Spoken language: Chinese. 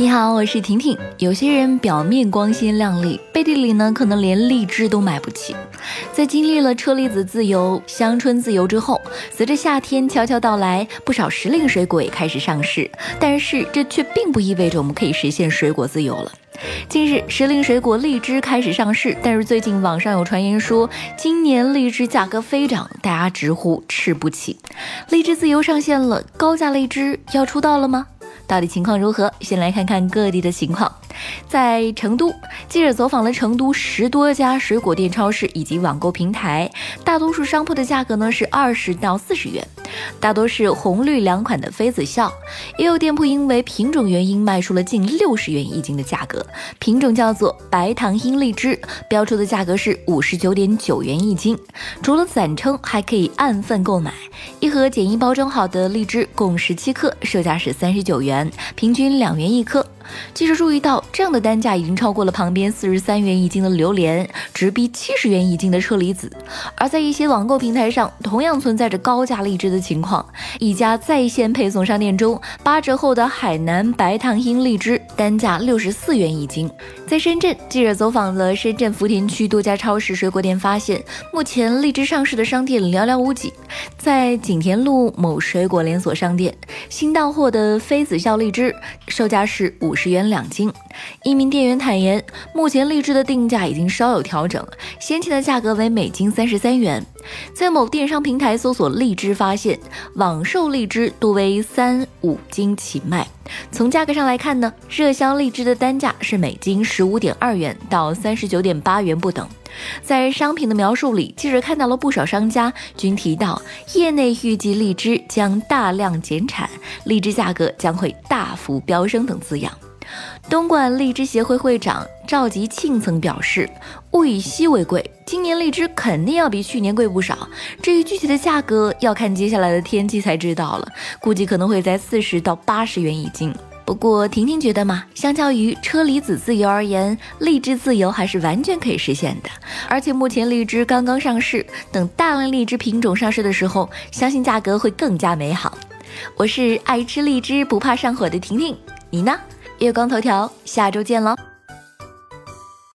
你好，我是婷婷。有些人表面光鲜亮丽，背地里呢可能连荔枝都买不起。在经历了车厘子自由、香椿自由之后，随着夏天悄悄到来，不少时令水果也开始上市。但是这却并不意味着我们可以实现水果自由了。近日，时令水果荔枝开始上市，但是最近网上有传言说，今年荔枝价格飞涨，大家直呼吃不起。荔枝自由上线了，高价荔枝要出道了吗？到底情况如何？先来看看各地的情况。在成都，记者走访了成都十多家水果店、超市以及网购平台，大多数商铺的价格呢是二十到四十元。大多是红绿两款的妃子笑，也有店铺因为品种原因卖出了近六十元一斤的价格。品种叫做白糖樱荔枝，标出的价格是五十九点九元一斤。除了散称，还可以按份购买。一盒简易包装好的荔枝共十七克，售价是三十九元，平均两元一颗。记者注意到，这样的单价已经超过了旁边四十三元一斤的榴莲，直逼七十元一斤的车厘子。而在一些网购平台上，同样存在着高价荔枝的情况。一家在线配送商店中，八折后的海南白糖樱荔枝单价六十四元一斤。在深圳，记者走访了深圳福田区多家超市、水果店，发现目前荔枝上市的商店寥寥无几。在景田路某水果连锁商店，新到货的妃子笑荔枝售价是五十元两斤。一名店员坦言，目前荔枝的定价已经稍有调整，先前的价格为每斤三十三元。在某电商平台搜索荔枝，发现网售荔枝多为三五斤起卖。从价格上来看呢，热销荔枝的单价是每斤十五点二元到三十九点八元不等。在商品的描述里，记者看到了不少商家均提到，业内预计荔枝将大量减产，荔枝价格将会大幅飙升等字样。东莞荔枝协会会长赵吉庆曾表示：“物以稀为贵，今年荔枝肯定要比去年贵不少。至于具体的价格，要看接下来的天气才知道了，估计可能会在四十到八十元一斤。不过，婷婷觉得嘛，相较于车厘子自由而言，荔枝自由还是完全可以实现的。而且目前荔枝刚刚上市，等大量荔枝品种上市的时候，相信价格会更加美好。我是爱吃荔枝不怕上火的婷婷，你呢？月光头条，下周见喽。